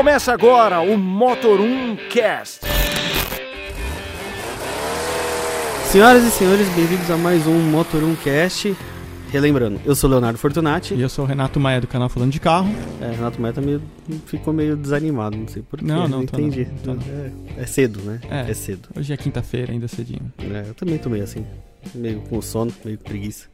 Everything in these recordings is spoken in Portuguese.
Começa agora o Motor 1 Cast. Senhoras e senhores, bem-vindos a mais um Motor 1 Cast. Relembrando, eu sou Leonardo Fortunati. E eu sou o Renato Maia do canal Falando de Carro. É, Renato Maia tá meio, ficou meio desanimado, não sei porquê. Não, não, tô entendi. não, tô É, é cedo, né? É. É cedo. Hoje é quinta-feira, ainda cedinho. É, eu também tô meio assim, meio com sono, meio com preguiça.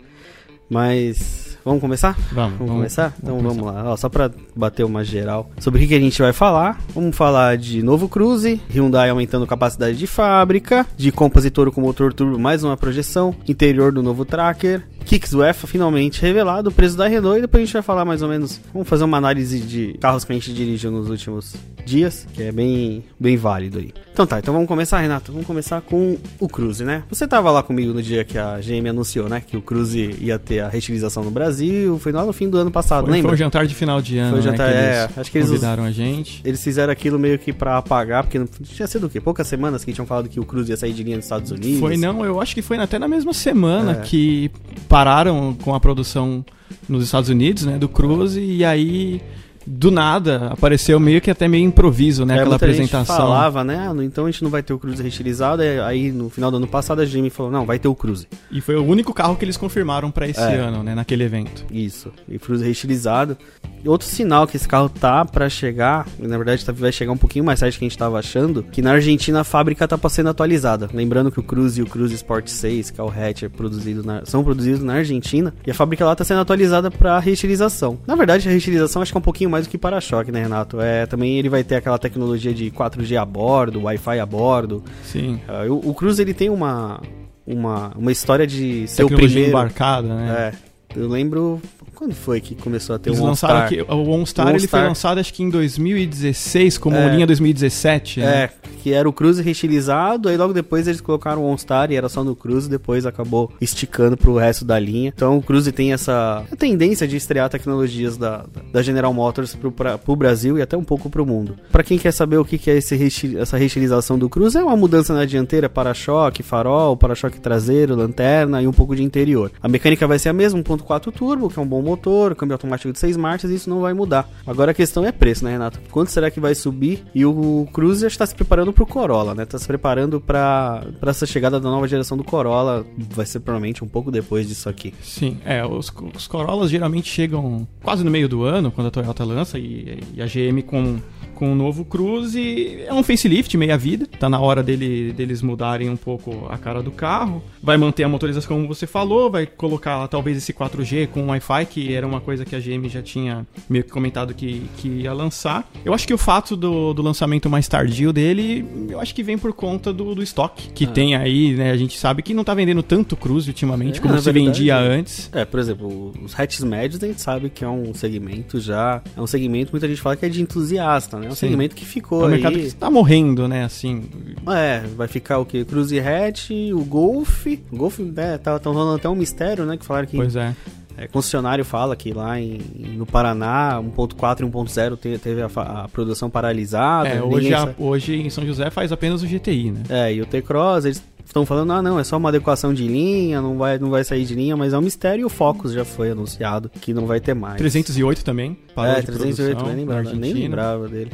Mas vamos começar? Vamos, Vamos começar? Então vamos vamos lá. Ó, só pra bater uma geral sobre o que, que a gente vai falar. Vamos falar de novo Cruze, Hyundai aumentando capacidade de fábrica, de compositor com motor turbo, mais uma projeção, interior do novo Tracker, Kicks UEFA finalmente revelado, o preço da Renault e depois a gente vai falar mais ou menos, vamos fazer uma análise de carros que a gente dirigiu nos últimos dias, que é bem, bem válido aí. Então tá, então vamos começar, Renato. Vamos começar com o Cruze, né? Você tava lá comigo no dia que a GM anunciou, né, que o Cruze ia ter a reutilização no Brasil, foi lá no fim do ano passado, Foi, lembra? foi um jantar de final de ano, Foi um né, jantar, que é, acho que eles convidaram a gente. Eles fizeram aquilo meio que pra apagar, porque não tinha sido o quê? Poucas semanas que tinham falado que o Cruze ia sair de linha dos Estados Unidos. Foi, não, eu acho que foi até na mesma semana É. que pararam com a produção nos Estados Unidos, né, do Cruze, e aí, do nada, apareceu meio que até meio improviso, né, É, aquela muita gente apresentação. falava, né? Ah, então a gente não vai ter o Cruze reestilizado. Aí no final do ano passado a GM falou: não, vai ter o Cruze. E foi o único carro que eles confirmaram pra esse É. ano, né, naquele evento. Isso, e Cruze reestilizado. E outro sinal que esse carro tá pra chegar, na verdade tá- vai chegar um pouquinho mais tarde que a gente tava achando, que na Argentina a fábrica tá pra sendo atualizada. Lembrando que o Cruze e o Cruze Sport 6, que é o hatch, é produzido na- são produzidos na Argentina, e a fábrica lá tá sendo atualizada pra reutilização. Na verdade, a reutilização acho que é um pouquinho mais do que para-choque, né, Renato? É, também ele vai ter aquela tecnologia de 4G a bordo, Wi-Fi a bordo. Sim. Ah, o, o Cruze ele tem uma, uma, uma história de ser o Tecnologia primeiro. embarcada, né. É, eu lembro quando foi que começou a ter Eles o lançaram aqui, o OnStar, ele foi lançado acho que em 2016, como É. linha 2017, né? É, que era o Cruze reestilizado, aí logo depois eles colocaram o OnStar e era só no Cruze, depois acabou esticando pro resto da linha. Então o Cruze tem essa tendência de estrear tecnologias da, da General Motors pro, pra, pro Brasil e até um pouco pro mundo. Pra quem quer saber o que, que é esse essa reestilização do Cruze, é uma mudança na dianteira, para-choque, farol, para-choque traseiro, lanterna e um pouco de interior. A mecânica vai ser a mesma, 1.4 turbo, que é um bom motor, câmbio automático de 6 marchas, isso não vai mudar. Agora a questão é preço, né, Renato? Quanto será que vai subir? E o Cruze está se preparando pro Corolla, né? Tá se preparando para essa chegada da nova geração do Corolla, vai ser provavelmente um pouco depois disso aqui. Sim, é, os, os Corollas geralmente chegam quase no meio do ano, quando a Toyota lança, e, e a GM com, com o novo Cruze é um facelift, meia vida. Tá na hora dele, deles mudarem um pouco a cara do carro. Vai manter a motorização como você falou, vai colocar talvez esse 4G com Wi-Fi, que era uma coisa que a GM já tinha meio que comentado que, que ia lançar. Eu acho que o fato do, do lançamento mais tardio dele, eu acho que vem por conta do, do estoque que Ah. tem aí, né? A gente sabe que não tá vendendo tanto Cruze ultimamente É, como na se verdade, vendia antes. É, por exemplo, os hatches médios a gente sabe que é um segmento já. É um segmento, muita gente fala que é de entusiasta, né? É um Sim. segmento que ficou É um aí. mercado que tá morrendo, né? Assim. É, vai ficar o quê? Cruze hatch, o Golf. O Golf, né, tá, tão rolando até um mistério, né? Que falaram que Pois é. é, concessionário fala que lá em, no Paraná, 1.4 e 1.0 te- teve a, a produção paralisada. É, hoje, a- hoje em São José faz apenas o GTI, né? É, e o T-Cross, eles estão falando, ah, não, é só uma adequação de linha, não vai, não vai sair de linha, mas é um mistério e o Focus já foi anunciado que não vai ter mais. 308 também. Parou é, de 308, produção nem lembrava, nem lembrava dele.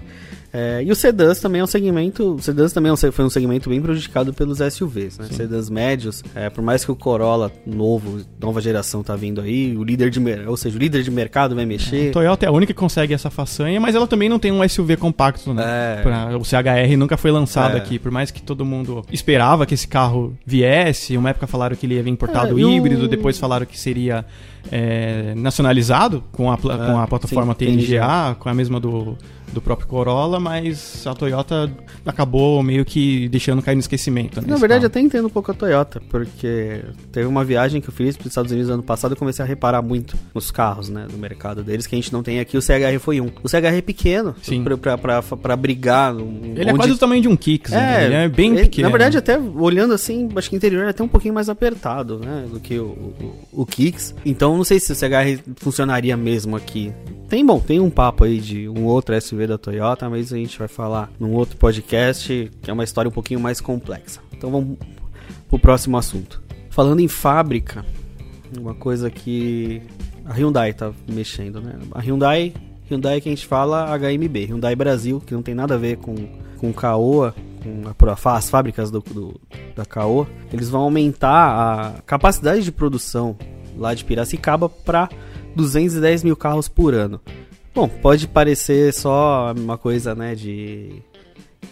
É, e o sedãs também é um segmento. O sedãs também é foi um segmento bem prejudicado pelos SUVs, né? Sim. Sedãs médios, é, por mais que o Corolla novo, nova geração tá vindo aí, o líder de, ou seja, o líder de mercado vai A mexer. Toyota é a única que consegue essa façanha, mas ela também não tem um SUV compacto, né? É. Pra- o CHR nunca foi lançado É. aqui, por mais que todo mundo esperava que esse carro viesse. Uma época falaram que ele ia vir importado É, o- híbrido, depois falaram que seria é, nacionalizado com a, É, com a plataforma sim, TNGA, com a mesma do, do próprio Corolla, mas a Toyota acabou meio que deixando cair no esquecimento. né, Na verdade, carro. até entendo um pouco a Toyota, porque teve uma viagem que eu fiz para os Estados Unidos ano passado e comecei a reparar muito nos carros, né, do mercado deles, que a gente não tem aqui. O CHR foi um. O CHR é pequeno, pra brigar. um- Ele é onde- quase do tamanho de um Kicks, né? Ele é bem ele- pequeno. Na verdade, até olhando assim, acho que o interior é até um pouquinho mais apertado, né? Do que o, o, o Kicks. Então, não sei se o CHR funcionaria mesmo aqui. Tem, bom, tem um papo aí de um outro SUV da Toyota, mas a gente vai falar num outro podcast, que é uma história um pouquinho mais complexa. Então, vamos pro próximo assunto. Falando em fábrica, uma coisa que a Hyundai tá mexendo, né? A Hyundai Hyundai que a gente fala HMB, Hyundai Brasil, que não tem nada a ver com, com Caoa, com a, as fábricas do, do, da Caoa. Eles vão aumentar a capacidade de produção lá de Piracicaba para 210 mil carros por ano. Bom, pode parecer só uma coisa, né, de...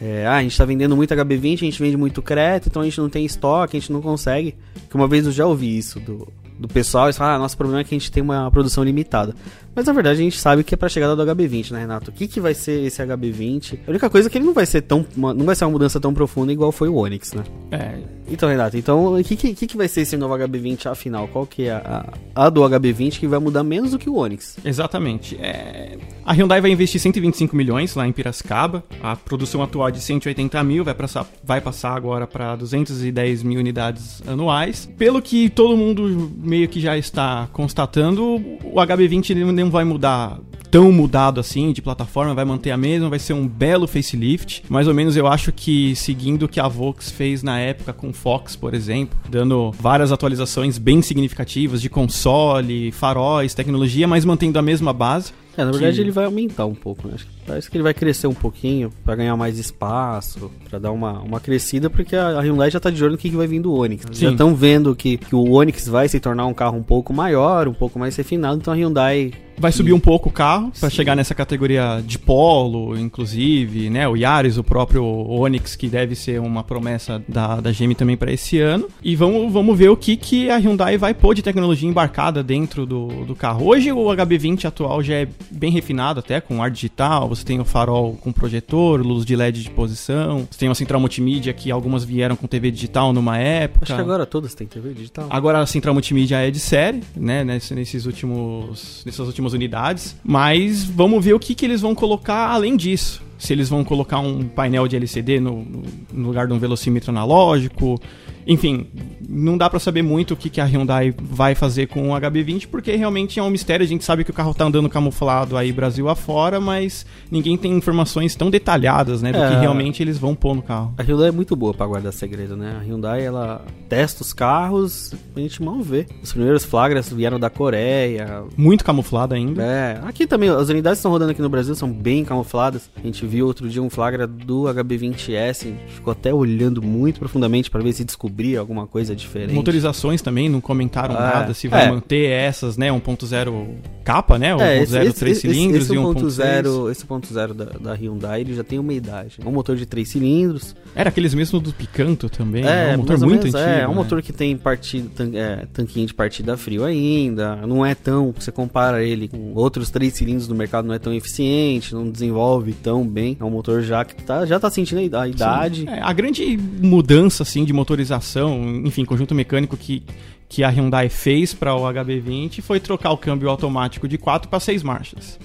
É, ah, a gente está vendendo muito HB20, a gente vende muito crédito, então a gente não tem estoque, a gente não consegue. Que uma vez eu já ouvi isso do, do pessoal, eles falam, ah, nosso problema é que a gente tem uma produção limitada. Mas na verdade a gente sabe que é pra chegada do HB20, né, Renato? O que, que vai ser esse HB20? A única coisa é que ele não vai ser tão. não vai ser uma mudança tão profunda igual foi o Onix, né? É. Então, Renato, então o que, que, que vai ser esse novo HB20 afinal? Qual que é a, a, a do HB20 que vai mudar menos do que o Onix? Exatamente. É... A Hyundai vai investir 125 milhões lá em Piracicaba. A produção atual é de 180 mil vai passar, vai passar agora para 210 mil unidades anuais. Pelo que todo mundo meio que já está constatando, o HB20 não vai mudar tão mudado assim de plataforma, vai manter a mesma, vai ser um belo facelift. Mais ou menos eu acho que seguindo o que a Vox fez na época com Fox, por exemplo, dando várias atualizações bem significativas de console, faróis, tecnologia, mas mantendo a mesma base. É, na verdade que... ele vai aumentar um pouco, né? Parece que ele vai crescer um pouquinho para ganhar mais espaço, para dar uma, uma crescida, porque a, Hyundai já tá de olho no que, que vai vir do Onix. Sim. Já estão vendo que, que o Onix vai se tornar um carro um pouco maior, um pouco mais refinado, então a Hyundai Vai subir um pouco o carro para chegar nessa categoria de polo, inclusive, né? O Yaris, o próprio Onix, que deve ser uma promessa da, da GM também para esse ano. E vamos, vamos ver o que, que a Hyundai vai pôr de tecnologia embarcada dentro do, do carro. Hoje o HB20 atual já é bem refinado até, com ar digital, você tem o farol com projetor, luz de LED de posição, você tem uma central multimídia que algumas vieram com TV digital numa época. Acho que agora todas têm TV digital. Agora a central multimídia é de série, né, nesses últimos, nessas últimas unidades, mas vamos ver o que, que eles vão colocar além disso se eles vão colocar um painel de LCD no, no lugar de um velocímetro analógico, enfim, não dá para saber muito o que, que a Hyundai vai fazer com o HB20, porque realmente é um mistério. A gente sabe que o carro tá andando camuflado aí Brasil afora, mas ninguém tem informações tão detalhadas, né, do é, que realmente eles vão pôr no carro. A Hyundai é muito boa para guardar segredo, né? A Hyundai, ela testa os carros, a gente mal vê. Os primeiros flagras vieram da Coreia. Muito camuflado ainda. É, aqui também, as unidades que estão rodando aqui no Brasil são bem camufladas. A gente viu outro dia um flagra do HB20S, ficou até olhando muito profundamente para ver se descobriu descobrir alguma coisa diferente. Motorizações também não comentaram ah, nada se vai é. manter essas, né? 1.0 capa, né? 1.0 é, esse, 3 esse, cilindros esse, esse e 1.0. Esse 1.0 da, da Hyundai ele já tem uma idade. É um motor de 3 cilindros. Era aqueles mesmos do Picanto também. É, né? um motor muito menos, antigo. É, é um né? motor que tem partida, tan, é, tanquinho de partida frio ainda. Não é tão. Você compara ele com outros 3 cilindros do mercado, não é tão eficiente, não desenvolve tão bem. É um motor já que tá, já tá sentindo a idade. É, a grande mudança assim de motorização enfim, conjunto mecânico que, que a Hyundai fez para o HB20 foi trocar o câmbio automático de 4 para 6 marchas.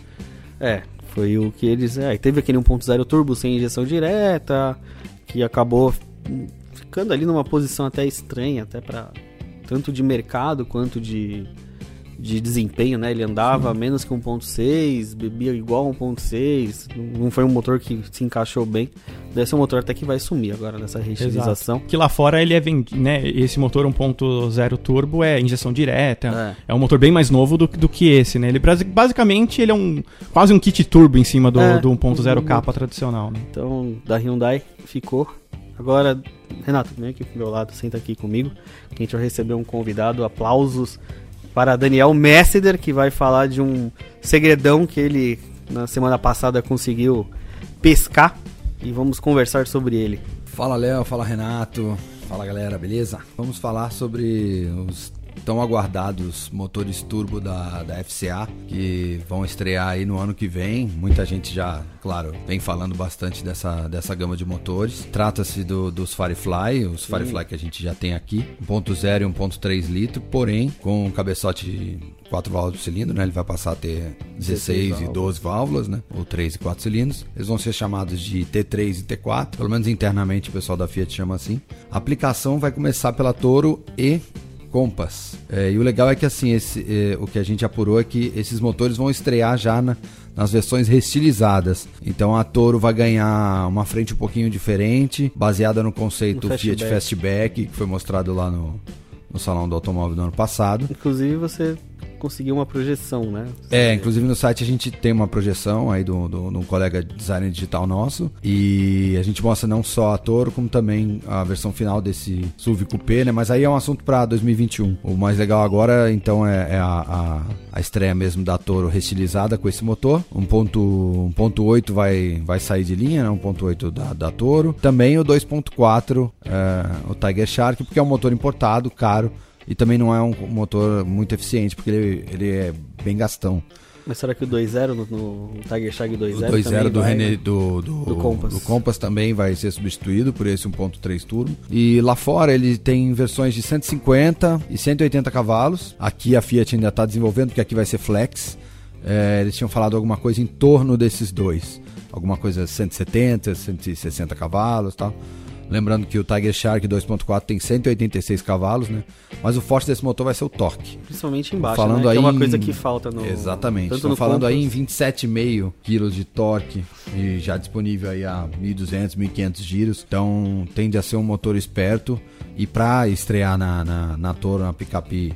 É, foi o que eles. É, teve aquele 1.0 turbo sem injeção direta, que acabou ficando ali numa posição até estranha, até para tanto de mercado quanto de de desempenho, né? Ele andava Sim. menos que 1.6, bebia igual 1.6, não foi um motor que se encaixou bem. Deve ser um motor até que vai sumir agora nessa reestilização. Que lá fora ele é vendido, né? Esse motor 1.0 turbo é injeção direta, é. é, um motor bem mais novo do, do que esse, né? Ele basicamente ele é um quase um kit turbo em cima do, é, do 1.0 capa tradicional, né? Então, da Hyundai ficou Agora, Renato, vem aqui pro meu lado, senta aqui comigo. Que a gente vai receber um convidado. Aplausos para Daniel Messeder, que vai falar de um segredão que ele na semana passada conseguiu pescar e vamos conversar sobre ele. Fala Léo, fala Renato, fala galera, beleza? Vamos falar sobre os tão aguardados motores turbo da, da FCA que vão estrear aí no ano que vem. Muita gente já, claro, vem falando bastante dessa, dessa gama de motores. Trata-se do, dos Firefly, os Sim. Firefly que a gente já tem aqui, 1.0 e 1.3 litro, porém com um cabeçote 4 válvulas de cilindro, né? Ele vai passar a ter 16 e 12 válvulas, né? Ou 3 e 4 cilindros. Eles vão ser chamados de T3 e T4, pelo menos internamente o pessoal da Fiat chama assim. A aplicação vai começar pela Toro e Compass. É, e o legal é que assim, esse, é, o que a gente apurou é que esses motores vão estrear já na, nas versões restilizadas. Então a Toro vai ganhar uma frente um pouquinho diferente, baseada no conceito no Fiat Fastback, que foi mostrado lá no, no Salão do Automóvel do ano passado. Inclusive você conseguir uma projeção, né? É, inclusive no site a gente tem uma projeção aí do, do, do colega designer digital nosso e a gente mostra não só a Toro, como também a versão final desse SUV Coupé, né? Mas aí é um assunto para 2021. O mais legal agora, então, é, é a, a, a, estreia mesmo da Toro restilizada com esse motor. 1.8 vai, vai sair de linha, né? 1.8 da, da Toro. Também o 2.4, é, o Tiger Shark, porque é um motor importado, caro, e também não é um motor muito eficiente, porque ele, ele é bem gastão. Mas será que o 2.0 no, no Tiger Shark 2.0 O 2.0 do, vai, René, né? do, do, Do Compass. do Compass também vai ser substituído por esse 1.3 turbo. E lá fora ele tem versões de 150 e 180 cavalos. Aqui a Fiat ainda está desenvolvendo, porque aqui vai ser flex. É, eles tinham falado alguma coisa em torno desses dois. Alguma coisa 170, 160 cavalos e tal. Lembrando que o Tiger Shark 2.4 tem 186 cavalos, né? Mas o forte desse motor vai ser o torque. Principalmente embaixo, Falando né? aí que é uma coisa que falta no... Exatamente. Tanto Estão falando aí em Compass- 27,5 quilos de torque e já disponível aí a 1.200, 1.500 giros. Então tende a ser um motor esperto e para estrear na, na, na Toro, na picape,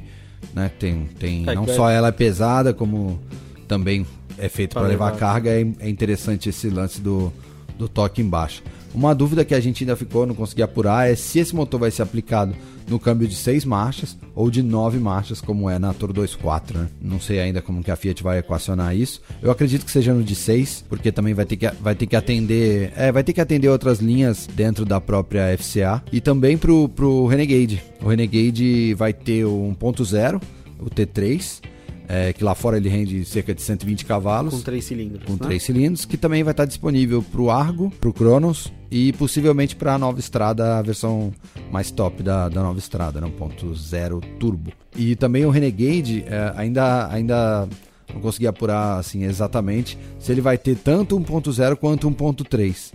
né? Tem, tem É, não que só ela é pesada como também é feito para levar, levar. carga. É, é interessante esse lance do, do toque embaixo. Uma dúvida que a gente ainda ficou, não consegui apurar, é se esse motor vai ser aplicado no câmbio de 6 marchas ou de 9 marchas, como é na Toro 2.4, né? Não sei ainda como que a Fiat vai equacionar isso. Eu acredito que seja no de 6, porque também vai ter que, vai ter que atender. É, vai ter que atender outras linhas dentro da própria FCA. E também pro, pro Renegade. O Renegade vai ter o 1.0, o T3. É, que lá fora ele rende cerca de 120 cavalos Com três cilindros. com né? três cilindros, que também vai estar disponível para o Argo, para o Cronos e possivelmente para a nova estrada, a versão mais top da, da nova estrada, né, 1.0 turbo. E também o Renegade é, ainda, ainda não consegui apurar assim exatamente se ele vai ter tanto 1.0 quanto 1.3.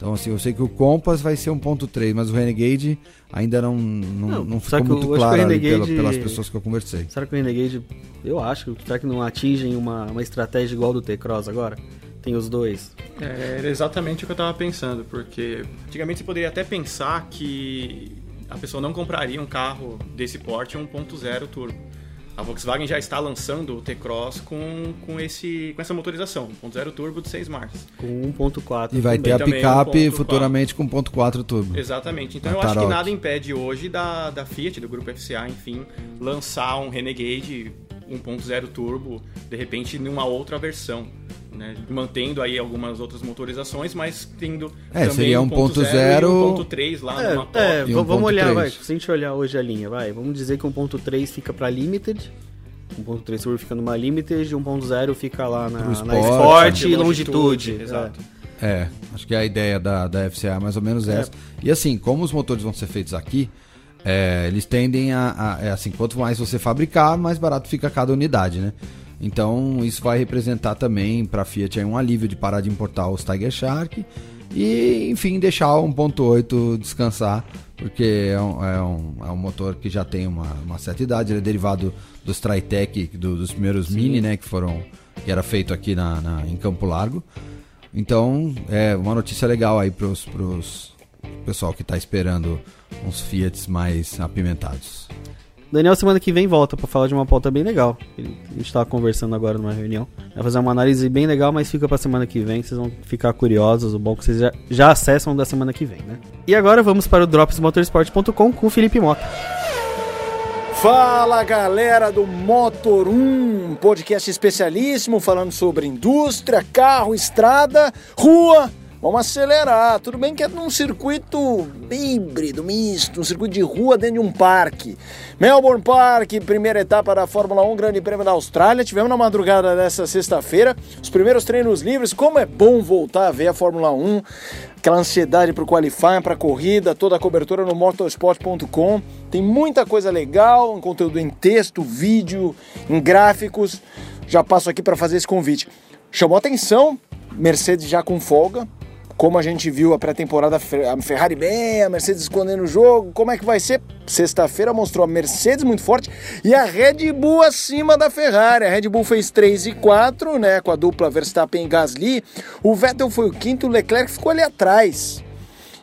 Então, assim, eu sei que o Compass vai ser 1.3, mas o Renegade ainda não, não, Não, não ficou muito claro ali pela- Renegade- pelas pessoas que eu conversei. Será que o Renegade, eu acho, será que não atingem uma, uma estratégia igual do T-Cross agora? Tem os dois. É, era exatamente o que eu tava pensando, porque antigamente você poderia até pensar que a pessoa não compraria um carro desse porte 1.0 turbo. A Volkswagen já está lançando o T-Cross com, com, esse, com essa motorização, 1.0 turbo de 6 marchas. Com 1.4 E vai também. ter a picape 1.4. futuramente com 1.4 turbo. Exatamente. Então A eu acho que Tarot. nada impede hoje da, da Fiat, do grupo FCA, enfim, lançar um Renegade 1.0 turbo, de repente, numa outra versão. Né? Mantendo aí algumas outras motorizações, mas tendo É, também seria 1.0 1.0 e 1.3 lá É, numa top. é, vamos 1.3. olhar, vai. Se a gente olhar hoje a linha, vai. Vamos dizer que 1.3 fica pra Limited. 1.3 turbo fica numa Limited e 1.0 fica lá na, Pro na Sport, Sport e longitude, Longitude. exato. É. É, acho que a ideia da, da FCA é mais ou menos essa. E assim, como os motores vão ser feitos aqui, é, eles tendem a, a- é assim, quanto mais você fabricar, mais barato fica cada unidade, né? Então isso vai representar também para a Fiat um alívio de parar de importar os Tiger Shark e, enfim, deixar o 1.8 descansar, porque é um, é, um, é um motor que já tem uma, uma certa idade, ele é derivado dos Tritec, do- dos primeiros Mini, né, que foram que era feito aqui na, na- em Campo Largo. Então, é uma notícia legal aí pros, pessoal que tá esperando uns Fiats mais apimentados. Daniel, semana que vem volta pra falar de uma pauta bem legal. Ele- A gente tava conversando agora numa reunião. Vai fazer uma análise bem legal, mas fica pra semana que vem. Vocês vão ficar curiosos. O bom é que vocês já, já acessam da semana que vem, né? E agora vamos para o dropsmotorsport.com com o Felipe Mota. Fala galera do Motor 1, podcast especialíssimo falando sobre indústria, carro, estrada, rua. Vamos acelerar. Tudo bem que é num circuito híbrido, misto, um circuito de rua dentro de um parque. Melbourne Park, primeira etapa da Fórmula 1, Grande Prêmio da Austrália. Tivemos na madrugada dessa sexta-feira os primeiros treinos livres. Como é bom voltar a ver a Fórmula 1 aquela ansiedade para o qualifying, para a corrida, toda a cobertura no motorsport.com. Tem muita coisa legal, um conteúdo em texto, vídeo, em gráficos. Já passo aqui para fazer esse convite. Chamou atenção, Mercedes já com folga. Como a gente viu a pré-temporada, a Ferrari bem, a Mercedes escondendo o jogo, como é que vai ser? Sexta-feira mostrou a Mercedes muito forte e a Red Bull acima da Ferrari. A Red Bull fez 3 e 4, né, com a dupla Verstappen e Gasly. O Vettel foi o quinto, o Leclerc ficou ali atrás.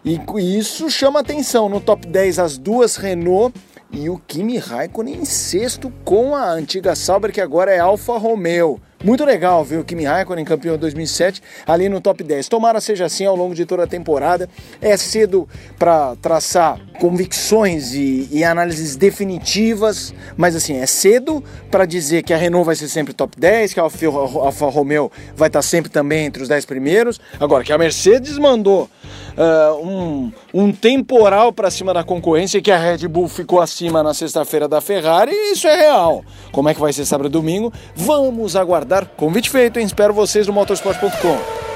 E isso chama atenção. No top 10, as duas Renault e o Kimi Raikkonen em sexto com a antiga Sauber, que agora é Alfa Romeo. Muito legal ver o Kimi Raikkonen campeão em 2007 ali no top 10. Tomara seja assim ao longo de toda a temporada. É cedo para traçar convicções e, e, análises definitivas, mas assim, é cedo para dizer que a Renault vai ser sempre top 10, que a Alfa, Romeo vai estar sempre também entre os 10 primeiros. Agora, que a Mercedes mandou uh, um, um temporal para cima da concorrência e que a Red Bull ficou acima na sexta-feira da Ferrari, isso é real. Como é que vai ser sábado e domingo? Vamos aguardar. Convite feito, hein? Espero vocês no motorsport.com.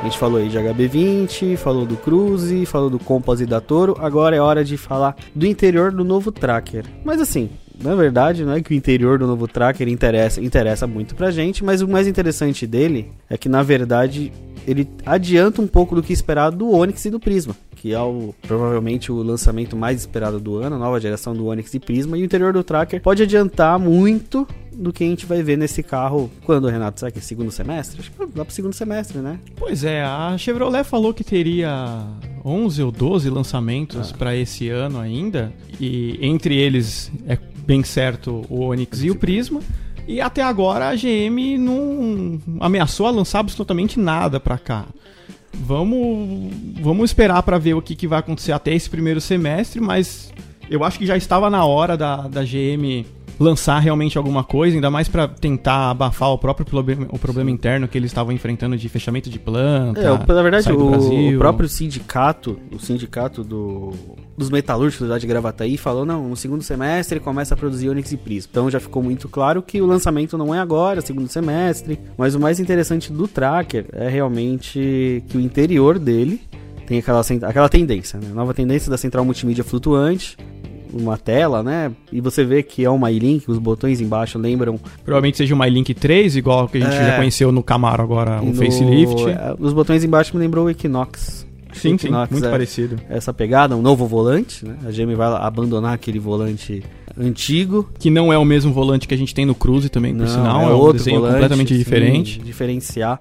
A gente falou aí de HB20, falou do Cruze, falou do Compass e da Toro. Agora é hora de falar do interior do novo Tracker. Mas assim, na verdade, não é que o interior do novo Tracker interessa, interessa muito pra gente, mas o mais interessante dele é que, na verdade, ele adianta um pouco do que esperado do Onix e do Prisma, que é o, provavelmente o lançamento mais esperado do ano, a nova geração do Onix e Prisma, e o interior do Tracker pode adiantar muito do que a gente vai ver nesse carro quando, Renato? Será que é segundo semestre? Acho que dá pro segundo semestre, né? Pois é, a Chevrolet falou que teria 11 ou 12 lançamentos ah. para esse ano ainda, e entre eles é bem certo o Onix e o Prisma. E até agora a GM não ameaçou a lançar absolutamente nada para cá. Vamos, vamos esperar para ver o que, que vai acontecer até esse primeiro semestre, mas eu acho que já estava na hora da, da GM lançar realmente alguma coisa, ainda mais para tentar abafar o próprio problema, o problema interno que eles estavam enfrentando de fechamento de planta. É, na verdade, o, o, próprio sindicato, o sindicato do, dos metalúrgicos lá de Gravataí falou: não, no segundo semestre começa a produzir Onix e Prisma. Então já ficou muito claro que o lançamento não é agora, segundo semestre. Mas o mais interessante do Tracker é realmente que o interior dele tem aquela, aquela tendência, né? Nova tendência da central multimídia flutuante uma tela, né? E você vê que é um MyLink, os botões embaixo lembram. Provavelmente seja um MyLink 3, igual que a gente é, já conheceu no Camaro agora, um no, facelift. É, os botões embaixo me lembrou o Equinox. Sim, sim, muito é parecido. Essa pegada, um novo volante, né? A GM vai abandonar aquele volante antigo. Que não é o mesmo volante que a gente tem no Cruze também, por sinal. É, é outro desenho volante, completamente diferente. Sim, diferenciar.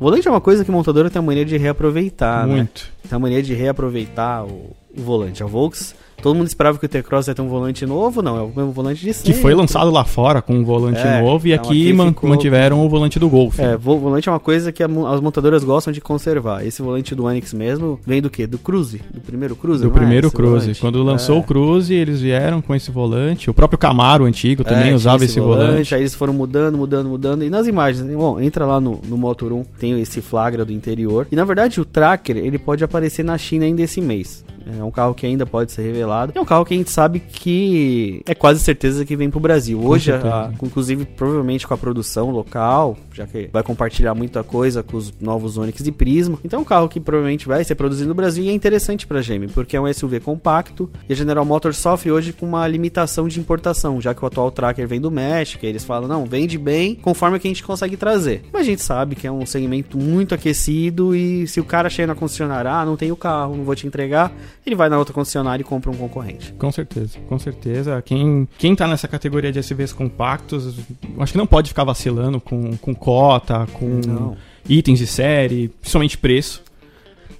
Volante é uma coisa que a montadora tem a mania de reaproveitar, né? Muito. Né? Tem a mania de reaproveitar o, o volante. A Volks Todo mundo esperava que o T-Cross ia ter um volante novo, não, é o mesmo volante de sempre. Que foi lançado lá fora com um volante é, novo e então aqui, aqui ficou... mantiveram o volante do Golf. É, volante é uma coisa que as montadoras gostam de conservar. Esse volante do Onix mesmo vem do quê? Do Cruze? Do primeiro Cruze? Do primeiro é, Cruze. Volante? Quando lançou é. o Cruze, eles vieram com esse volante. O próprio Camaro antigo também é, usava esse, esse volante. volante. Aí eles foram mudando, mudando, mudando. E nas imagens, bom, entra lá no, no Motor 1, tem esse flagra do interior. E na verdade o Tracker, ele pode aparecer na China ainda esse mês. É um carro que ainda pode ser revelado. É um carro que a gente sabe que é quase certeza que vem pro Brasil. Hoje, a, inclusive, provavelmente com a produção local, já que vai compartilhar muita coisa com os novos Onix de Prisma. Então é um carro que provavelmente vai ser produzido no Brasil e é interessante pra GM, porque é um SUV compacto e a General Motors sofre hoje com uma limitação de importação, já que o atual Tracker vem do México, e eles falam, não, vende bem conforme que a gente consegue trazer. Mas a gente sabe que é um segmento muito aquecido e se o cara chega na concessionária, ah, não tem o carro, não vou te entregar, ele vai na outra concessionária e compra um concorrente. Com certeza, com certeza. Quem, quem tá nessa categoria de SUVs compactos, acho que não pode ficar vacilando com, com cota, com não. itens de série, principalmente preço.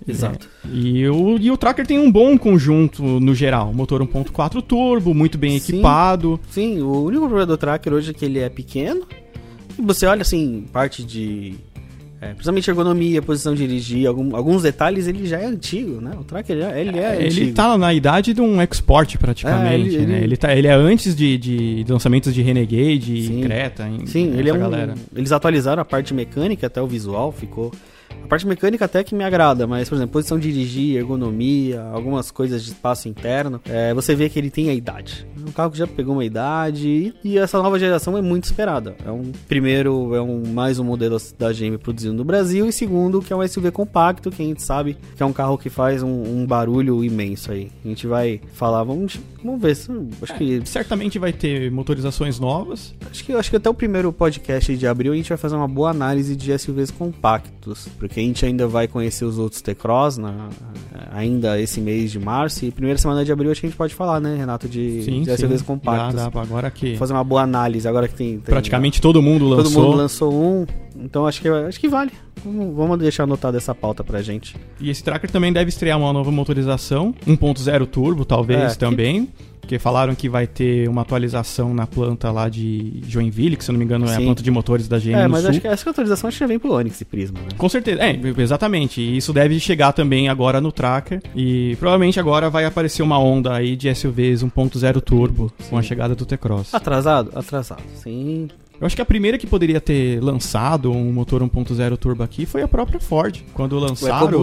Exato. É, e, o, e o Tracker tem um bom conjunto no geral. Motor 1.4 turbo, muito bem Sim. equipado. Sim, o único problema do Tracker hoje é que ele é pequeno. E você olha assim, parte de é, principalmente ergonomia, posição de dirigir, algum, alguns detalhes, ele já é antigo, né? O Tracker já, ele é, é Ele tá na idade de um export praticamente, é, ele, né? Ele, ele, tá, ele é antes de, de, lançamentos de Renegade sim, Creta. Em, sim, ele é um, galera. Eles atualizaram a parte mecânica, até o visual ficou a parte mecânica até que me agrada, mas, por exemplo, posição de dirigir, ergonomia, algumas coisas de espaço interno, é, você vê que ele tem a idade. É um carro que já pegou uma idade e, essa nova geração é muito esperada. É um primeiro, é um mais um modelo da GM produzido no Brasil e segundo que é um SUV compacto, que a gente sabe que é um carro que faz um, um barulho imenso aí. A gente vai falar, vamos, vamos ver, acho é, que certamente vai ter motorizações novas. Acho que acho que até o primeiro podcast de abril a gente vai fazer uma boa análise de SUVs compactos, porque a gente ainda vai conhecer os outros T-Cross ainda esse mês de março. E primeira semana de abril acho que a gente pode falar, né, Renato, de, sim, de SUVs compactos. Dá, dá, agora que... Fazer uma boa análise, agora que tem... tem Praticamente todo mundo lançou. Todo mundo lançou um, então acho que, acho que vale. Vamos deixar anotada essa pauta pra gente. E esse tracker também deve estrear uma nova motorização, 1.0 turbo talvez é, também. Que Porque falaram que vai ter uma atualização na planta lá de Joinville, que se eu não me engano é a Sim. planta de motores da GM É, mas acho que essa atualização acho que já vem pro Onix e Prisma, né? Com certeza, é, exatamente. E isso deve chegar também agora no Tracker. E provavelmente agora vai aparecer uma onda aí de SUVs 1.0 turbo com a chegada do T-Cross. Atrasado? Atrasado. Sim. Eu acho que a primeira que poderia ter lançado um motor 1.0 turbo aqui foi a própria Ford. Quando lançaram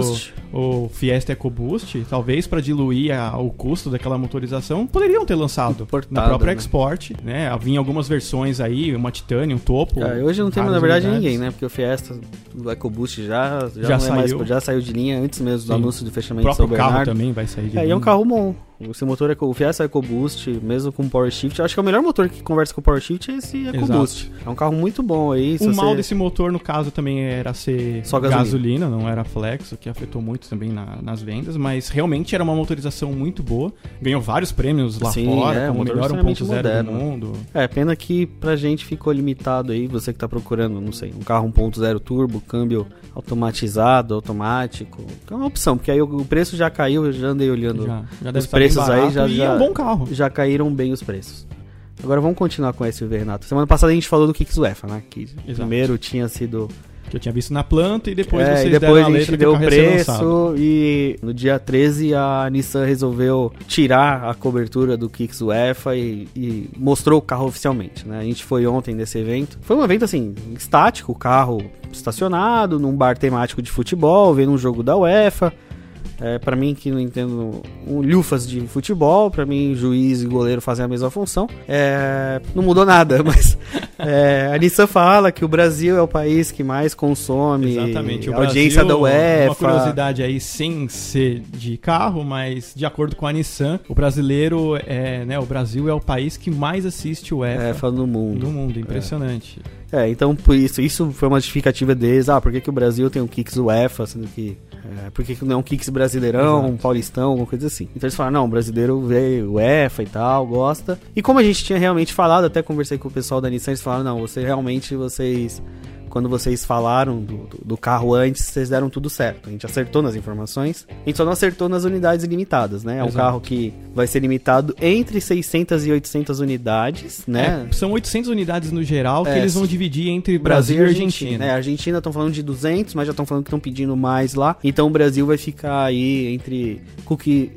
o, o Fiesta EcoBoost, talvez para diluir a- o custo daquela motorização, poderiam ter lançado Importado, na própria né? Export, né? Havia algumas versões aí, uma Titanium, Topo. É, hoje não tem, na verdade, unidades. ninguém, né? Porque o Fiesta, o EcoBoost já, já, Já não é mais- saiu. já saiu de linha antes mesmo do Sim. anúncio do O fechamento de próprio São carro Bernardo. também vai sair de É, e é linha. um carro bom. Esse motor, Eco- o Fiesta EcoBoost, mesmo com Power Shift, acho que é o melhor motor que conversa com o Power Shift é esse EcoBoost. É um carro muito bom aí. O você- mal desse motor, no caso, também era ser Só gasolina. gasolina. não era flex, o que afetou muito também na- nas vendas, mas realmente era uma motorização muito boa. Ganhou vários prêmios lá Sim, fora, é, o melhor extremamente 1.0 do mundo. É, pena que pra gente ficou limitado aí, você que tá procurando, não sei, um carro 1.0 turbo, câmbio automatizado, automático. É uma opção, porque aí o, preço já caiu, eu já andei olhando. Já, já Os preços aí já- e já- é um bom carro. Já caíram bem os preços. Agora vamos continuar com o SUV, Renato. Semana passada a gente falou do Kicks UEFA, né? Que primeiro tinha sido Que eu tinha visto na planta e depois é, vocês e depois deram a a gente deu o preço e no dia 13 a Nissan resolveu tirar a cobertura do Kicks UEFA e, e mostrou o carro oficialmente, né? A gente foi ontem nesse evento. Foi um evento assim, estático, o carro estacionado num bar temático de futebol, vendo um jogo da UEFA. É, para mim que não entendo um, lufas de futebol, pra mim juiz e goleiro fazem a mesma função. É, não mudou nada, mas é, a Nissan fala que o Brasil é o país que mais consome Exatamente. O a audiência Brasil, da UEFA. Uma curiosidade aí, sem ser de carro, mas de acordo com a Nissan, o brasileiro é, né, o Brasil é o país que mais assiste o É, UEFA fala no mundo. no mundo. Impressionante. É, então por isso, isso foi uma justificativa deles. Ah, por que, que o Brasil tem um Kicks UEFA, sendo que. É, por que, que não é um Kicks brasileirão, Exato. um paulistão, alguma coisa assim? Então eles falaram, não, o brasileiro vê UEFA e tal, gosta. E como a gente tinha realmente falado, até conversei com o pessoal da Nissan, eles falaram, não, você realmente, vocês. Quando vocês falaram do, do- do carro antes, vocês deram tudo certo. A gente acertou nas informações. A gente só não acertou nas unidades limitadas, né? É um Exato. carro que vai ser limitado entre 600 e 800 unidades, né? É, são 800 unidades no geral que É, eles vão dividir entre Brasil, e Argentina. É, a Argentina estão falando de 200, mas já estão falando que estão pedindo mais lá. Então o Brasil vai ficar aí entre que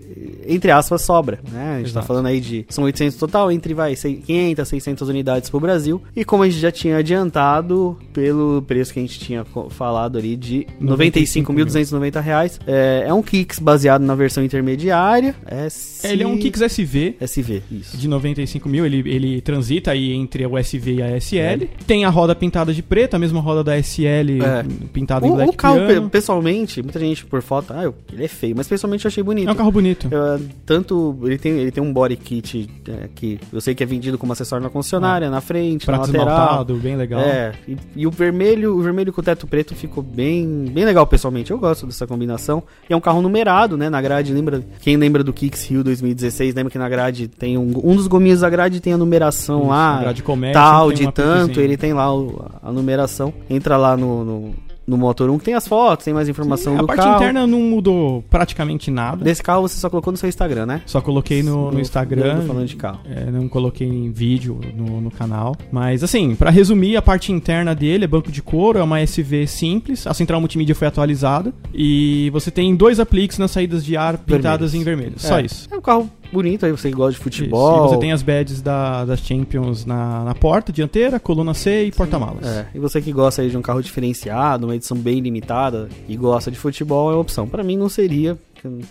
entre aspas sobra, né? A gente tá Exato. falando aí de são 800 total, entre vai sei, 500, 600 unidades pro Brasil. E como a gente já tinha adiantado pelo preço que a gente tinha falado ali de 95.290 reais, é, é um Kicks baseado na versão intermediária. S... É, Ele é um Kicks SV SV, isso. de 95 mil, ele, ele transita aí entre o SV e a SL. Tem a roda pintada de preto, a mesma roda da SL É. pintada em O, black o carro, piano. pessoalmente, muita gente por foto, ah, ele é feio, mas pessoalmente eu achei bonito. É um carro bonito. Eu, tanto ele tem, ele tem um body kit é, que eu sei que é vendido como acessório na concessionária, na frente, na lateral. bem legal. É, e, e o vermelho, o vermelho com o teto preto ficou bem, bem legal pessoalmente. Eu gosto dessa combinação. E é um carro numerado, né? Na grade, lembra? Quem lembra do Kicks Rio 2016, lembra que na grade tem um, um dos gominhos da grade tem a numeração Isso, lá, grade comércio, tal de tanto, apliquezinha. ele tem lá o- a numeração. Entra lá no, no, no Motor 1 que tem as fotos, tem mais informação Sim, do a parte carro. interna não mudou praticamente nada. Desse carro você só colocou no seu Instagram, né? Só coloquei no, no Instagram. do Falando de carro. É, não coloquei em vídeo no, no canal. Mas assim, pra resumir, a parte interna dele é banco de couro, é uma SV simples. A central multimídia foi atualizada. E você tem dois apliques nas saídas de ar pintadas Vermelhos. em vermelho. Só É. isso. É um carro bonito, aí você que gosta de Isso. futebol. E você tem as badges da, das Champions na, na porta dianteira, coluna C e porta-malas. É, e você que gosta aí de um carro diferenciado, uma edição bem limitada e gosta de futebol, é uma opção. Pra mim não seria,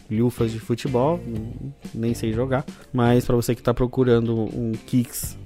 lufas de futebol, hum, nem sei jogar, mas pra você que tá procurando um Kicks,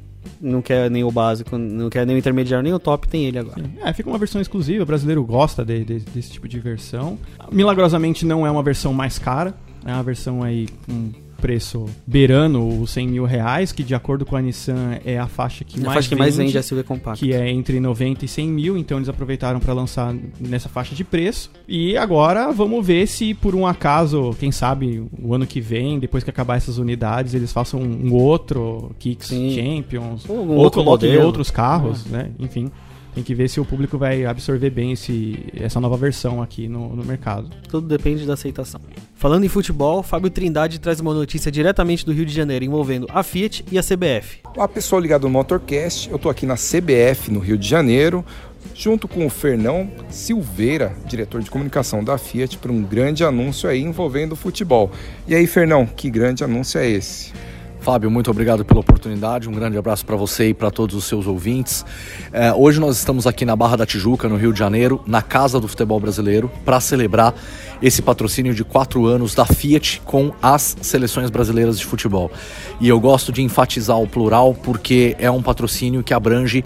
não quer nem o básico, não quer nem o intermediário, nem o top, tem ele agora. É, fica uma versão exclusiva, o brasileiro gosta de- de- desse tipo de versão. Milagrosamente não é uma versão mais cara, é uma versão aí com preço beirando os 100 mil reais, que de acordo com a Nissan é a faixa que a mais faixa que mais vende, vende é SUV compacto. que é entre 90 e 100 mil, então eles aproveitaram para lançar nessa faixa de preço. E agora vamos ver se por um acaso, quem sabe o ano que vem, depois que acabar essas unidades, eles façam um outro Kicks Sim. Champions, Ou outro modelo. outros carros, né? Enfim. Tem que ver se o público vai absorver bem esse, essa nova versão aqui no, no mercado. Tudo depende da aceitação. Falando em futebol, Fábio Trindade traz uma notícia diretamente do Rio de Janeiro envolvendo a Fiat e a CBF. Olá pessoal ligado no Motorcast, eu tô aqui na CBF no Rio de Janeiro, junto com o Fernão Silveira, diretor de comunicação da Fiat, para um grande anúncio aí envolvendo o futebol. E aí, Fernão, que grande anúncio é esse? Fábio, muito obrigado pela oportunidade. Um grande abraço para você e para todos os seus ouvintes. É, hoje nós estamos aqui na Barra da Tijuca, no Rio de Janeiro, na Casa do Futebol Brasileiro, para celebrar esse patrocínio de quatro anos da Fiat com as seleções brasileiras de futebol. E eu gosto de enfatizar o plural porque é um patrocínio que abrange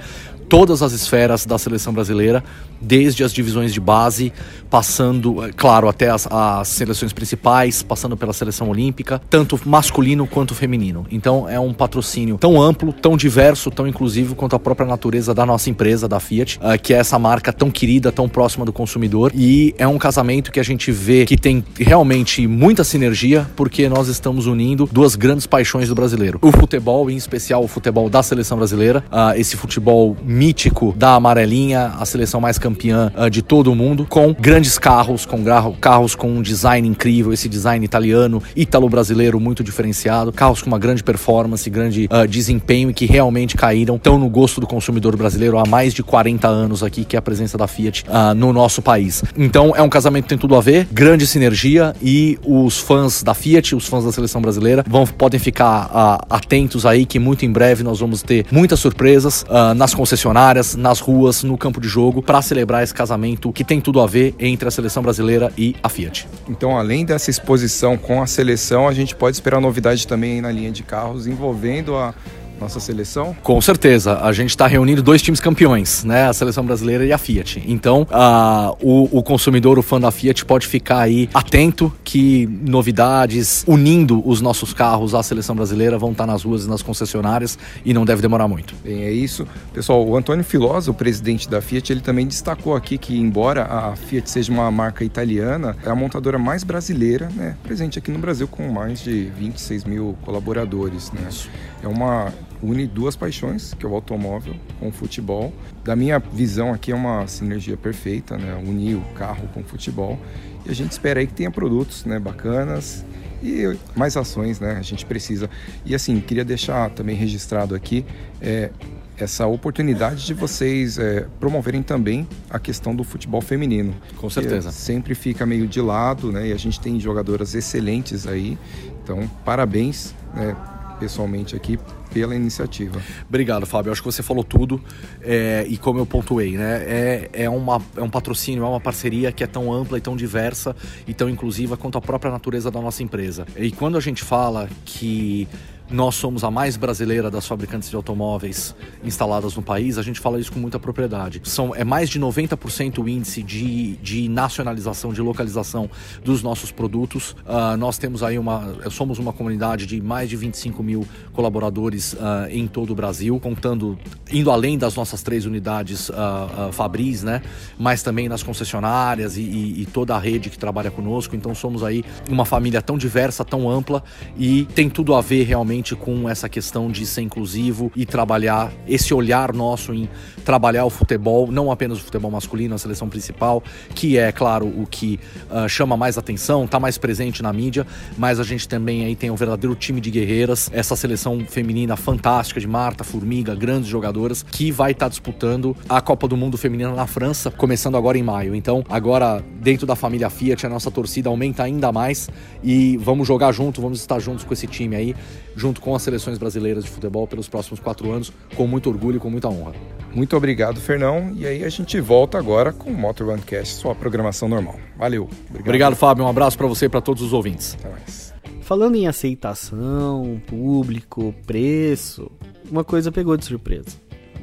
todas as esferas da seleção brasileira, desde as divisões de base, passando, é, claro, até as, as, seleções principais, passando pela seleção olímpica, tanto masculino quanto feminino. Então é um patrocínio tão amplo, tão diverso, tão inclusivo quanto a própria natureza da nossa empresa, da Fiat, uh, que é essa marca tão querida, tão próxima do consumidor. E é um casamento que a gente vê que tem realmente muita sinergia, porque nós estamos unindo duas grandes paixões do brasileiro: o futebol, em especial o futebol da seleção brasileira, uh, esse futebol mítico da amarelinha, a seleção mais campeã uh, de todo o mundo, com grandes carros, com carros com um design incrível, esse design italiano, ítalo-brasileiro muito diferenciado, carros com uma grande performance, grande uh, desempenho e que realmente caíram tão no gosto do consumidor brasileiro há mais de 40 anos aqui, que é a presença da Fiat uh, no nosso país. Então é um casamento que tem tudo a ver, grande sinergia e os fãs da Fiat, os fãs da seleção brasileira, vão, podem ficar atentos aí que muito em breve nós vamos ter muitas surpresas nas concessionárias, nas ruas, no campo de jogo, para celebrar esse casamento que tem tudo a ver entre a seleção brasileira e a Fiat. Então, além dessa exposição com a seleção, a gente pode esperar novidade também na linha de carros envolvendo a nossa seleção? Com certeza. A gente está reunindo dois times campeões, né? A seleção brasileira e a Fiat. Então, uh, o, o, consumidor, o fã da Fiat, pode ficar aí atento que novidades unindo os nossos carros à seleção brasileira vão estar tá nas ruas e nas concessionárias e não deve demorar muito. Bem, é isso. Pessoal, o Antônio Filosa, o presidente da Fiat, ele também destacou aqui que, embora a Fiat seja uma marca italiana, é a montadora mais brasileira, né? Presente aqui no Brasil com mais de 26 mil colaboradores, né? Isso. É uma une duas paixões, que é o automóvel com o futebol. Da minha visão aqui é uma sinergia perfeita, né? Unir o carro com o futebol. E a gente espera aí que tenha produtos, né, bacanas e mais ações, né? A gente precisa. E assim, queria deixar também registrado aqui é, essa oportunidade de vocês é, promoverem também a questão do futebol feminino. Com certeza. sempre fica meio de lado, né? E a gente tem jogadoras excelentes aí. Então, parabéns, né? pessoalmente aqui pela iniciativa. Obrigado, Fábio. Acho que você falou tudo é, e como eu pontuei, né? É, é, uma, é um patrocínio, é uma parceria que é tão ampla e tão diversa e tão inclusiva quanto a própria natureza da nossa empresa. E quando a gente fala que nós somos a mais brasileira das fabricantes de automóveis instaladas no país, a gente fala isso com muita propriedade. São, é mais de 90% o índice de, de nacionalização, de localização dos nossos produtos. Uh, nós temos aí uma. Somos uma comunidade de mais de 25 mil colaboradores uh, em todo o Brasil, contando, indo além das nossas três unidades uh, Fabris, né? Mas também nas concessionárias e, e, e toda a rede que trabalha conosco. Então somos aí uma família tão diversa, tão ampla e tem tudo a ver realmente com essa questão de ser inclusivo e trabalhar esse olhar nosso em trabalhar o futebol, não apenas o futebol masculino, a seleção principal, que é, claro, o que uh, chama mais atenção, está mais presente na mídia, mas a gente também aí tem um verdadeiro time de guerreiras, essa seleção feminina fantástica de Marta, Formiga, grandes jogadoras, que vai estar tá disputando a Copa do Mundo Feminina na França, começando agora em maio. Então, agora, dentro da família Fiat, a nossa torcida aumenta ainda mais e vamos jogar junto, vamos estar juntos com esse time aí, junto com as seleções brasileiras de futebol pelos próximos quatro anos, com muito orgulho e com muita honra. Muito obrigado, Fernão. E aí a gente volta agora com o Motor One Cast, sua programação normal. Valeu. Obrigado, obrigado Fábio. Um abraço para você e para todos os ouvintes. Até mais. Falando em aceitação, público, preço, uma coisa pegou de surpresa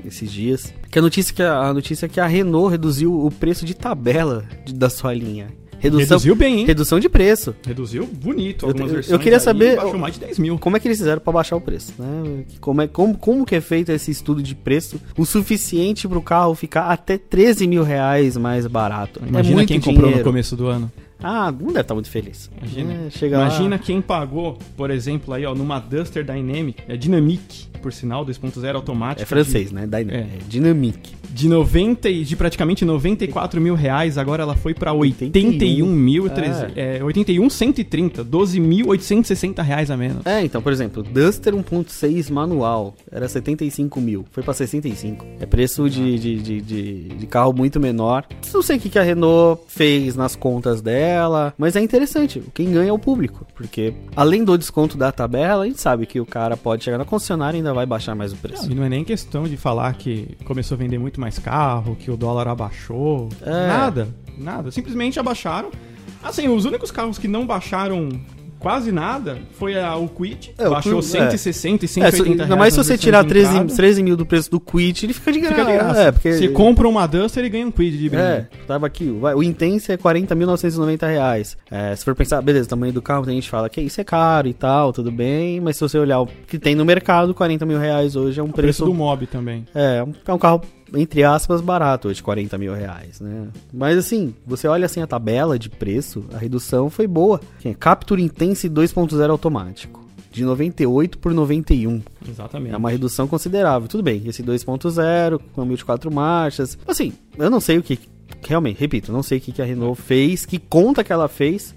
esses dias. Que a notícia que a, a notícia é que a Renault reduziu o preço de tabela de, da sua linha. Redução, Reduziu bem, hein? Redução de preço. Reduziu bonito. Algumas eu, eu queria saber. Baixou mais de 10 mil. Como é que eles fizeram para baixar o preço? Né? Como, é, como, como que é feito esse estudo de preço o suficiente para o carro ficar até 13 mil reais mais barato? Imagina é quem dinheiro. comprou no começo do ano. Ah, não deve estar muito feliz. Imagina, é, imagina lá... quem pagou, por exemplo, aí, ó, numa Duster Dynamic, é Dynamic, por sinal, 2.0 automático. É francês, de... né? Dyna... É. é Dynamic. de 90 e- de praticamente 94 mil reais, agora ela foi pra 81 mil, é. 81 130, 12.860 reais a menos. É, então, por exemplo, Duster 1.6 manual era 75 mil, foi pra 65. É preço de, de, de, de, de carro muito menor. Não sei o que a Renault fez nas contas dela, mas é interessante. Quem ganha é o público, porque além do desconto da tabela, a gente sabe que o cara pode chegar na concessionária e ainda vai baixar mais o preço. Não, não é nem questão de falar que começou a vender muito mais carro, que o dólar abaixou. É. Nada, nada. Simplesmente abaixaram. Assim, os únicos carros que não baixaram quase nada foi a, o Quid. É, o baixou Quid, 160 e É, 180 se- reais. ainda mais se você tirar 13, limitadas. 13 mil do preço do Quid, ele fica de graça. Fica de graça. É, porque Você compra uma Duster e ganha um Quid de brinde. É, tava aqui. O Intense é 40.990 reais. É, se for pensar, beleza, o tamanho do carro, tem gente que fala que isso é caro e tal, tudo bem. Mas se você olhar o que tem no mercado, 40 mil reais hoje é um O preço preço. do Mob também. É, é um carro, entre aspas, barato hoje, 40 mil reais, né? Mas assim, você olha assim a tabela de preço, a redução foi boa. É? Capture Intense 2.0 automático. De 98 por 91. Exatamente. É uma redução considerável. Tudo bem, esse 2.0, câmbio de quatro marchas. Assim, eu não sei o que. Realmente, repito, não sei o que, que a Renault fez, que conta que ela fez.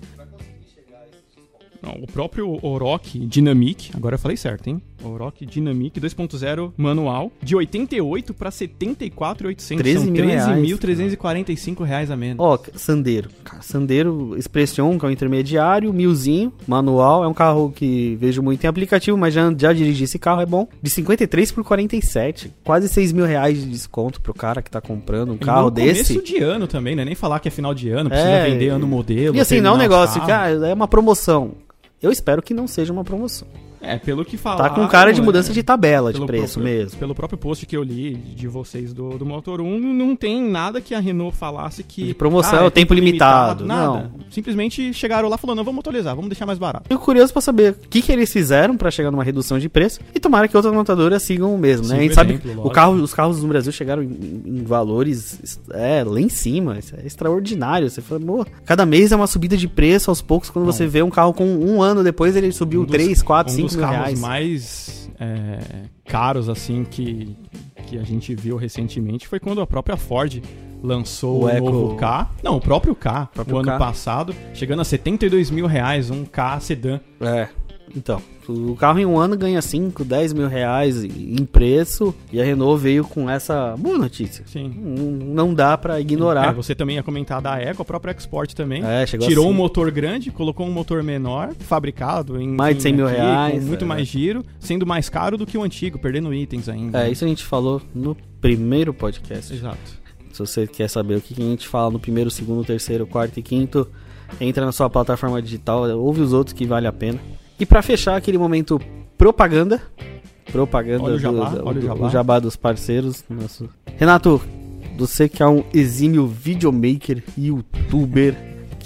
Não, o próprio Oroch Dynamic, agora eu falei certo, hein? Oroch Dynamic 2.0 manual, de 88 para 74,800. 13 São mil reais, 13.345 reais a menos. Ó, Sandero. Cara, Sandero Expression, que é um intermediário, milzinho, manual. É um carro que vejo muito em aplicativo, mas já, já dirigi esse carro, é bom. De 53 por 47. Quase 6 mil reais de desconto pro cara que tá comprando um E carro desse. começo de ano também, né? Nem falar que é final de ano, precisa É, vender ano modelo. E assim, não é um negócio ah, é uma promoção. Eu espero que não seja uma promoção. É, pelo que falar. Tá com cara de mudança de tabela de pelo preço próprio- mesmo. Pelo próprio post que eu li de vocês do, do Motor 1, não tem nada que a Renault falasse que. De promoção, é tempo limitado, Nada. Simplesmente chegaram lá falando, não, vamos atualizar, vamos deixar mais barato. Fico curioso pra saber o que, que eles fizeram pra chegar numa redução de preço e tomara que outras montadoras sigam o mesmo, né? A gente sabe exemplo, que o carro, os carros no Brasil chegaram em, em valores é, lá em cima, isso é extraordinário. Você fala, "Pô, cada mês é uma subida de preço aos poucos, quando você vê um carro com um ano depois ele subiu Um dos- 3, 4, um 5 dos carros reais. mais é, caros, assim, que, que a gente viu recentemente foi quando a própria Ford lançou O o, Eco- novo K. Não, o próprio K, próprio o ano K. passado, chegando a 72 mil reais, um K sedã. É. Então, o carro em um ano ganha 5, 10 mil reais em preço e a Renault veio com essa boa notícia. Sim. Não não dá pra É, ignorar. você também ia comentar da Eco, a própria Export também. É, chegou Tirou assim. um motor grande, colocou um motor menor, fabricado em Mais de 100 mil aqui, reais, com muito é. mais giro, sendo mais caro do que o antigo, perdendo itens ainda. É, isso a gente falou no primeiro podcast. Exato. Se você quer saber o que que a gente fala no primeiro, segundo, terceiro, quarto e quinto, entra na sua plataforma digital, ouve os outros que vale a pena. E pra fechar aquele momento propaganda, propaganda Olha o jabá, do, olha o do- jabá. o jabá dos parceiros. Nosso... Renato, você que é um exímio videomaker, youtuber,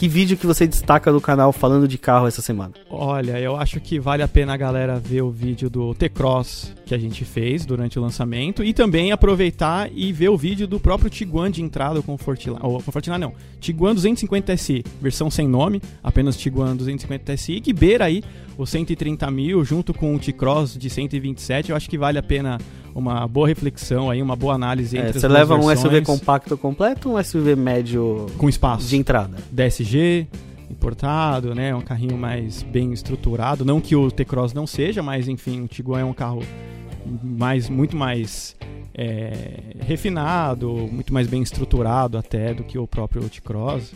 que vídeo que você destaca do canal falando de carro essa semana? Olha, eu acho que vale a pena a galera ver o vídeo do T-Cross que a gente fez durante o lançamento e também aproveitar e ver o vídeo do próprio Tiguan de entrada com Fortiline, ou com Fortiline não, Tiguan 250 SI, versão sem nome, apenas Tiguan 250 SI, que beira aí os 130 mil junto com o T-Cross de 127, eu acho que vale a pena uma boa reflexão aí, uma boa análise É, você leva um SUV versões, compacto completo ou um SUV médio com espaço. de entrada? DSG importado, né? Um carrinho mais bem estruturado. Não que o T-Cross não seja, mas enfim, o Tiguan é um carro mais, muito mais é, refinado, muito mais bem estruturado até do que o próprio T-Cross.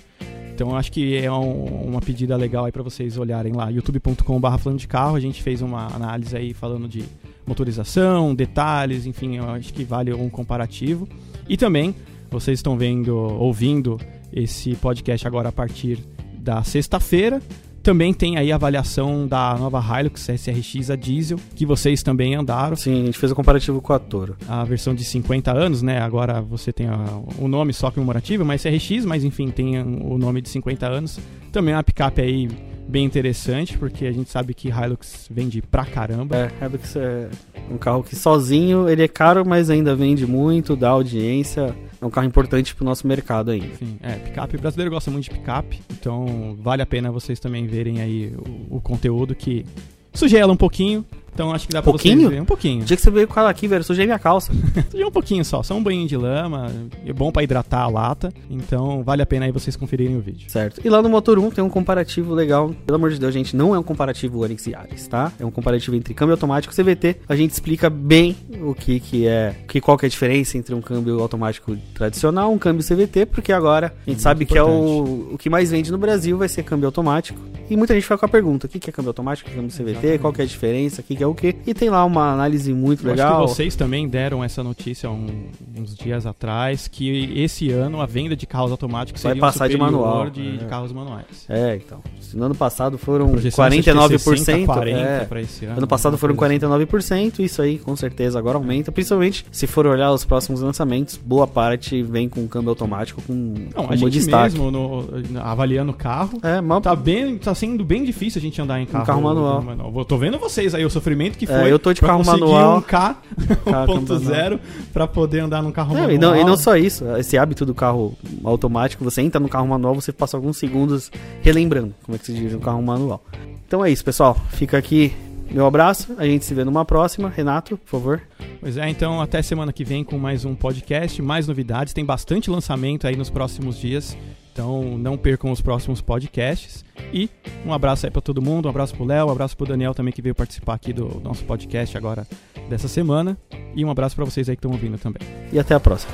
Então eu acho que é um- uma pedida legal aí para vocês olharem lá, youtube.com.br falando de carro. A gente fez uma análise aí falando de motorização, detalhes, enfim, eu acho que vale um comparativo. E também vocês estão vendo, ouvindo esse podcast agora a partir da sexta-feira. Também tem aí a avaliação da nova Hilux SRX a diesel, que vocês também andaram. Sim, a gente fez o comparativo com a Toro. A versão de 50 anos, né? Agora você tem a- o nome só comemorativo, mas SRX, mas enfim, tem o nome de 50 anos. Também é uma picape aí bem interessante, porque a gente sabe que Hilux vende pra caramba. É, Hilux é um carro que sozinho ele é caro, mas ainda vende muito, dá audiência. É um carro importante pro nosso mercado ainda. É, picape. O brasileiro gosta muito de picape, então vale a pena vocês também verem aí o, o conteúdo que sugela um pouquinho, Então acho que dá pra Pouquinho? vocês verem. Um pouquinho. O dia que você veio com ela aqui, velho, eu sujei minha calça. um pouquinho só, só um banho de lama, é bom pra hidratar a lata, então vale a pena aí vocês conferirem o vídeo. Certo. E lá no Motor 1 tem um comparativo legal. Pelo amor de Deus, gente, não é um comparativo Onix e Ares, tá? É um comparativo entre câmbio automático e CVT. A gente explica bem o que que é, que qual que é a diferença entre um câmbio automático tradicional, um câmbio CVT, porque agora a gente sabe que é o, o que mais vende no Brasil vai ser câmbio automático. E muita gente fica com a pergunta: o que que é câmbio automático, o que é câmbio CVT, Exatamente. qual que é a diferença, o que que é o quê? E tem lá uma análise muito Eu legal. acho que vocês também deram essa notícia um- uns dias atrás, que esse ano a venda de carros automáticos Vai passar de manual, de, é. de carros manuais. É, então. No ano passado foram Projeção acho que é 49%. 60, 40 é. ano. Ano passado foram coisa assim. 49%, isso aí com certeza agora aumenta. Principalmente se for olhar os próximos lançamentos, boa parte vem com câmbio automático com Não, a gente destaque. mesmo, no- avaliando o carro, É, mal tá, bem, tá sendo bem difícil a gente andar em carro, carro manual. Eu tô vendo vocês aí, o sofrimento que É, foi eu tô de carro manual. um K Carro 1.0 pra poder andar num carro Não, manual. e, não, e não só isso, esse hábito do carro automático, você entra no carro manual, você passa alguns segundos relembrando como é que se dirige um carro manual. Então é isso, pessoal. Fica aqui meu abraço, a gente se vê numa próxima. Renato, por favor. Pois é, então até semana que vem com mais um podcast, mais novidades. Tem bastante lançamento aí nos próximos dias. Então não percam os próximos podcasts. E um abraço aí pra todo mundo, um abraço pro Léo, um abraço pro Daniel também que veio participar aqui do nosso podcast agora dessa semana. E um abraço pra vocês aí que estão ouvindo também. E até a próxima.